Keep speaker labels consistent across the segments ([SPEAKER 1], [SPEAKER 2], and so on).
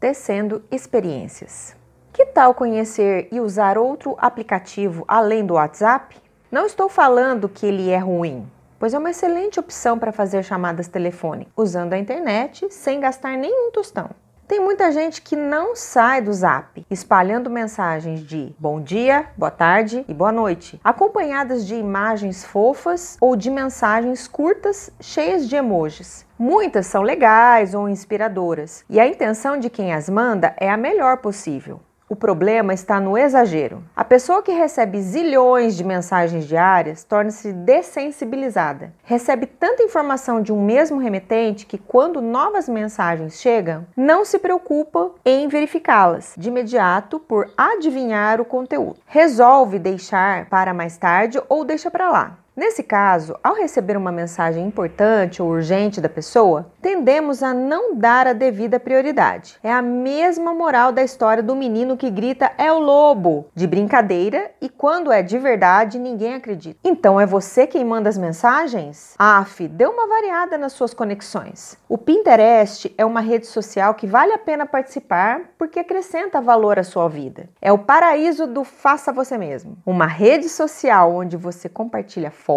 [SPEAKER 1] tecendo experiências. Que tal conhecer e usar outro aplicativo além do WhatsApp? Não estou falando que ele é ruim, pois é uma excelente opção para fazer chamadas telefônicas usando a internet sem gastar nenhum tostão. Tem muita gente que não sai do zap, espalhando mensagens de bom dia, boa tarde e boa noite, acompanhadas de imagens fofas ou de mensagens curtas cheias de emojis. Muitas são legais ou inspiradoras, e a intenção de quem as manda é a melhor possível. O problema está no exagero. A pessoa que recebe zilhões de mensagens diárias torna-se dessensibilizada. Recebe tanta informação de um mesmo remetente que, quando novas mensagens chegam, não se preocupa em verificá-las de imediato por adivinhar o conteúdo. Resolve deixar para mais tarde ou deixa para lá. Nesse caso, ao receber uma mensagem importante ou urgente da pessoa, tendemos a não dar a devida prioridade. É a mesma moral da história do menino que grita é o lobo, de brincadeira, e quando é de verdade, ninguém acredita. Então é você quem manda as mensagens? Af, dê uma variada nas suas conexões. O Pinterest é uma rede social que vale a pena participar porque acrescenta valor à sua vida. É o paraíso do faça você mesmo. Uma rede social onde você compartilha fotos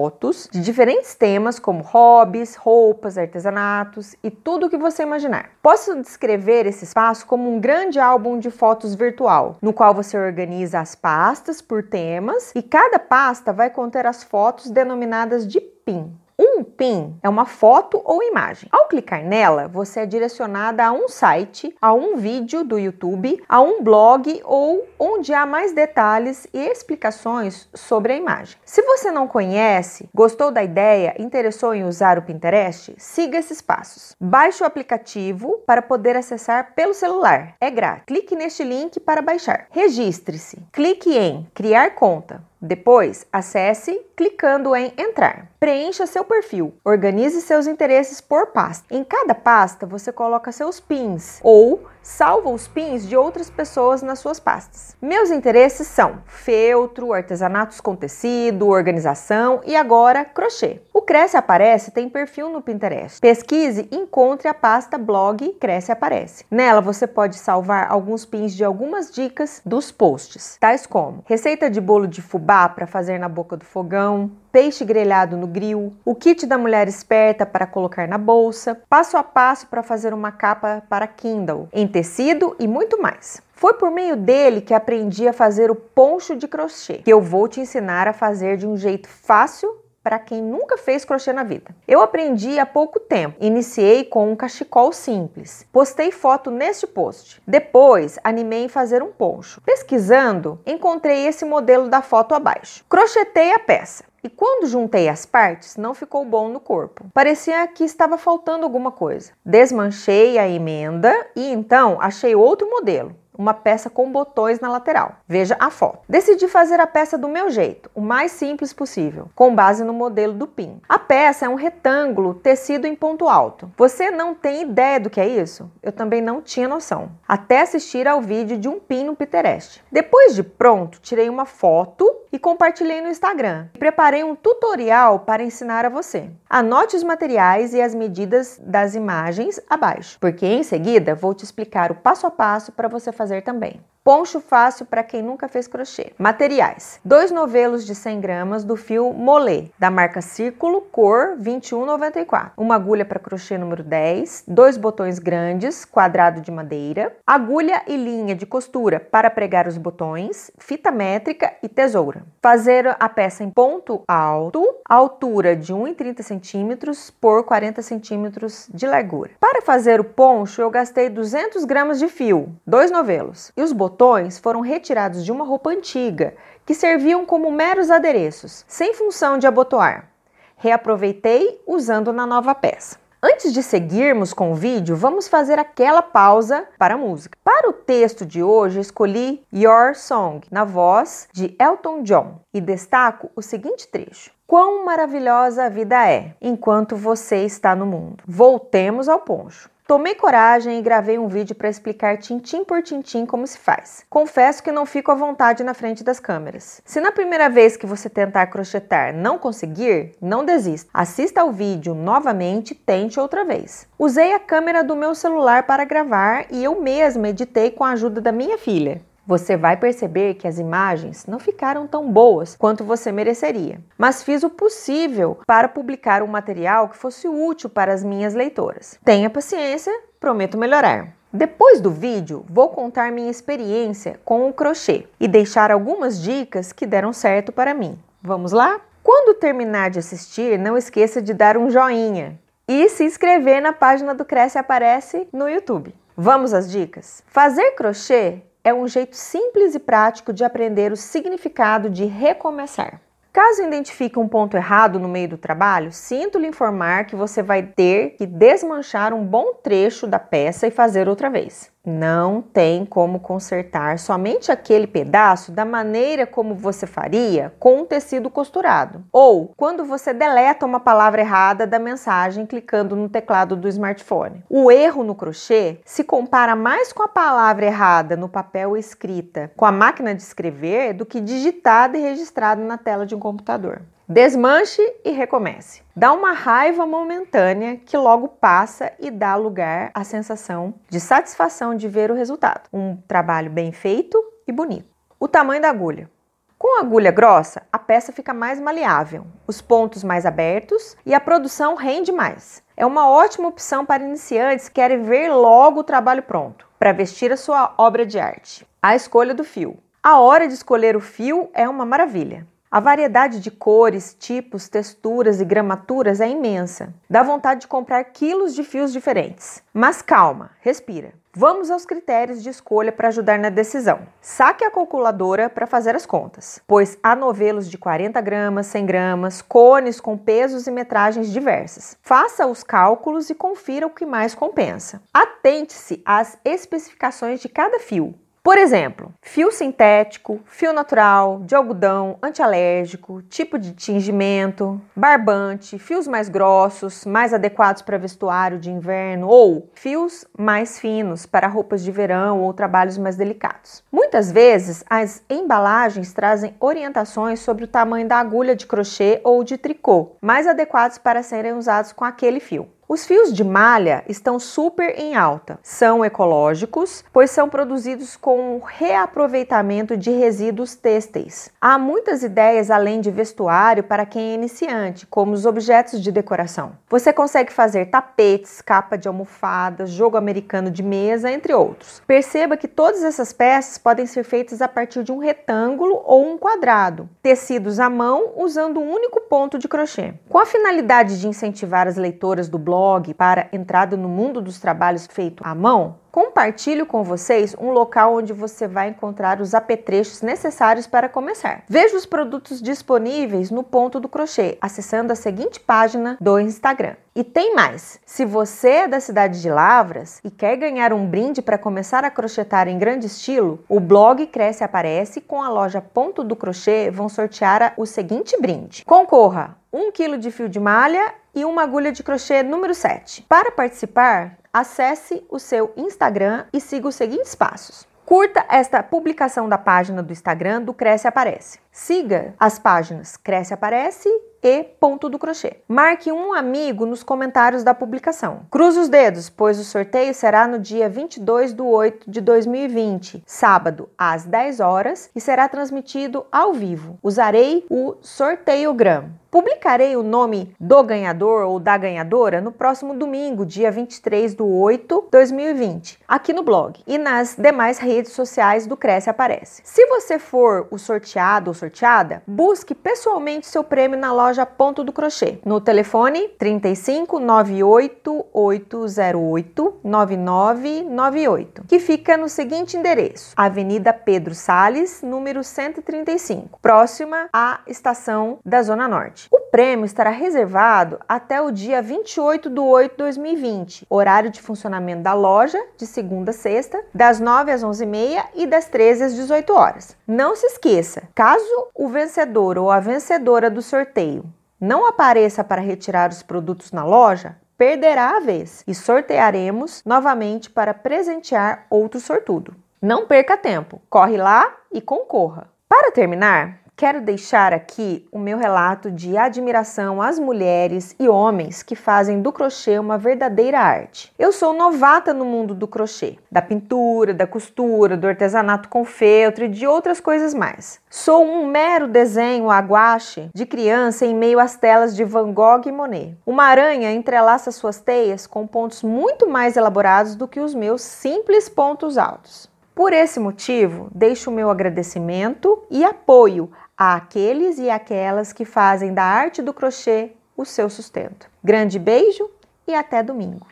[SPEAKER 1] de diferentes temas como hobbies, roupas, artesanatos e tudo o que você imaginar. Posso descrever esse espaço como um grande álbum de fotos virtual, no qual você organiza as pastas por temas e cada pasta vai conter as fotos denominadas de PIN. Um PIN é uma foto ou imagem. Ao clicar nela, você é direcionada a um site, a um vídeo do YouTube, a um blog ou onde há mais detalhes e explicações sobre a imagem. Se você não conhece, gostou da ideia, interessou em usar o Pinterest, siga esses passos. Baixe o aplicativo para poder acessar pelo celular. É grátis. Clique neste link para baixar. Registre-se. Clique em criar conta. Depois, acesse clicando em entrar. Preencha seu perfil. Organize seus interesses por pasta. Em cada pasta, você coloca seus pins ou salva os pins de outras pessoas nas suas pastas. Meus interesses são feltro, artesanatos com tecido, organização e agora crochê. O Cresce Aparece tem perfil no Pinterest. Pesquise e encontre a pasta blog Cresce Aparece. Nela você pode salvar alguns pins de algumas dicas dos posts, tais como receita de bolo de fubá para fazer na boca do fogão, peixe grelhado no grill, o kit da mulher esperta para colocar na bolsa, passo a passo para fazer uma capa para Kindle, tecido e muito mais. Foi por meio dele que aprendi a fazer o poncho de crochê, que eu vou te ensinar a fazer de um jeito fácil para quem nunca fez crochê na vida. Eu aprendi há pouco tempo. Iniciei com um cachecol simples. Postei foto neste post. Depois, animei em fazer um poncho. Pesquisando, encontrei esse modelo da foto abaixo. Crochetei a peça. E quando juntei as partes, não ficou bom no corpo. Parecia que estava faltando alguma coisa. Desmanchei a emenda e então achei outro modelo uma peça com botões na lateral. Veja a foto. Decidi fazer a peça do meu jeito, o mais simples possível, com base no modelo do PIN. A peça é um retângulo tecido em ponto alto. Você não tem ideia do que é isso? Eu também não tinha noção, até assistir ao vídeo de um PIN no Pinterest. Depois de pronto, tirei uma foto e compartilhei no Instagram. Preparei um tutorial para ensinar a você. Anote os materiais e as medidas das imagens abaixo, porque em seguida vou te explicar o passo a passo para você fazer fazer também. Poncho fácil para quem nunca fez crochê. Materiais: dois novelos de 100 gramas do fio Molê, da marca Círculo, cor 2194. Uma agulha para crochê número 10, dois botões grandes, quadrado de madeira, agulha e linha de costura para pregar os botões, fita métrica e tesoura. Fazer a peça em ponto alto, altura de 1,30 centímetros por 40 centímetros de largura. Para fazer o poncho, eu gastei 200 gramas de fio, dois novelos, e os botões botões foram retirados de uma roupa antiga que serviam como meros adereços, sem função de abotoar. Reaproveitei usando na nova peça. Antes de seguirmos com o vídeo, vamos fazer aquela pausa para a música. Para o texto de hoje, escolhi Your Song, na voz de Elton John, e destaco o seguinte trecho. Quão maravilhosa a vida é enquanto você está no mundo. Voltemos ao poncho. Tomei coragem e gravei um vídeo para explicar tintim por tintim como se faz. Confesso que não fico à vontade na frente das câmeras. Se na primeira vez que você tentar crochetar não conseguir, não desista. Assista ao vídeo novamente e tente outra vez. Usei a câmera do meu celular para gravar e eu mesma editei com a ajuda da minha filha você vai perceber que as imagens não ficaram tão boas quanto você mereceria, mas fiz o possível para publicar um material que fosse útil para as minhas leitoras. Tenha paciência, prometo melhorar. Depois do vídeo, vou contar minha experiência com o crochê e deixar algumas dicas que deram certo para mim. Vamos lá? Quando terminar de assistir, não esqueça de dar um joinha e se inscrever na página do Cresce Aparece no YouTube. Vamos às dicas? Fazer crochê é um jeito simples e prático de aprender o significado de recomeçar. Caso identifique um ponto errado no meio do trabalho, sinto lhe informar que você vai ter que desmanchar um bom trecho da peça e fazer outra vez. Não tem como consertar somente aquele pedaço da maneira como você faria com um tecido costurado. Ou quando você deleta uma palavra errada da mensagem clicando no teclado do smartphone. O erro no crochê se compara mais com a palavra errada no papel escrita com a máquina de escrever do que digitada e registrada na tela de um computador. Desmanche e recomece. Dá uma raiva momentânea que logo passa e dá lugar à sensação de satisfação de ver o resultado. Um trabalho bem feito e bonito. O tamanho da agulha. Com a agulha grossa, a peça fica mais maleável, os pontos mais abertos e a produção rende mais. É uma ótima opção para iniciantes que querem ver logo o trabalho pronto, para vestir a sua obra de arte. A escolha do fio. A hora de escolher o fio é uma maravilha. A variedade de cores, tipos, texturas e gramaturas é imensa. Dá vontade de comprar quilos de fios diferentes. Mas calma, respira. Vamos aos critérios de escolha para ajudar na decisão. Saque a calculadora para fazer as contas, pois há novelos de 40 gramas, 100 gramas, cones com pesos e metragens diversas. Faça os cálculos e confira o que mais compensa. Atente-se às especificações de cada fio. Por exemplo, fio sintético, fio natural, de algodão, antialérgico, tipo de tingimento, barbante, fios mais grossos, mais adequados para vestuário de inverno ou fios mais finos para roupas de verão ou trabalhos mais delicados. Muitas vezes, as embalagens trazem orientações sobre o tamanho da agulha de crochê ou de tricô, mais adequados para serem usados com aquele fio. Os fios de malha estão super em alta. São ecológicos, pois são produzidos com reaproveitamento de resíduos têxteis. Há muitas ideias além de vestuário para quem é iniciante, como os objetos de decoração. Você consegue fazer tapetes, capa de almofadas, jogo americano de mesa, entre outros. Perceba que todas essas peças podem ser feitas a partir de um retângulo ou um quadrado, tecidos à mão usando um único ponto de crochê. Com a finalidade de incentivar as leitoras do blog blog para entrada no mundo dos trabalhos feito à mão, compartilho com vocês um local onde você vai encontrar os apetrechos necessários para começar. Veja os produtos disponíveis no ponto do crochê, acessando a seguinte página do Instagram. E tem mais! Se você é da cidade de Lavras e quer ganhar um brinde para começar a crochetar em grande estilo, o blog Cresce Aparece com a loja Ponto do Crochê vão sortear o seguinte brinde. Concorra 1 kg de fio de malha e uma agulha de crochê número 7. Para participar, acesse o seu Instagram e siga os seguintes passos. Curta esta publicação da página do Instagram do Cresce Aparece. Siga as páginas Cresce Aparece e Ponto do Crochê. Marque um amigo nos comentários da publicação. Cruze os dedos, pois o sorteio será no dia 22 de 8 de 2020, sábado, às 10 horas, e será transmitido ao vivo. Usarei o sorteiogram. Publicarei o nome do ganhador ou da ganhadora no próximo domingo, dia 23 de 8 de 2020, aqui no blog e nas demais redes sociais do Cresce Aparece. Se você for o sorteado ou sorteada, busque pessoalmente seu prêmio na loja Ponto do Crochê, no telefone 35 98 808 9998, que fica no seguinte endereço: Avenida Pedro Sales, número 135, próxima à estação da Zona Norte. O prêmio estará reservado até o dia 28 de 8 de 2020, horário de funcionamento da loja, de segunda a sexta, das 9 às 11h30 e das 13 às 18 horas. Não se esqueça, caso o vencedor ou a vencedora do sorteio não apareça para retirar os produtos na loja, perderá a vez e sortearemos novamente para presentear outro sortudo. Não perca tempo, corre lá e concorra. Para terminar, quero deixar aqui o meu relato de admiração às mulheres e homens que fazem do crochê uma verdadeira arte. Eu sou novata no mundo do crochê, da pintura, da costura, do artesanato com feltro e de outras coisas mais. Sou um mero desenho a guache de criança em meio às telas de Van Gogh e Monet. Uma aranha entrelaça suas teias com pontos muito mais elaborados do que os meus simples pontos altos. Por esse motivo, deixo o meu agradecimento e apoio àqueles e aquelas que fazem da arte do crochê o seu sustento. Grande beijo e até domingo!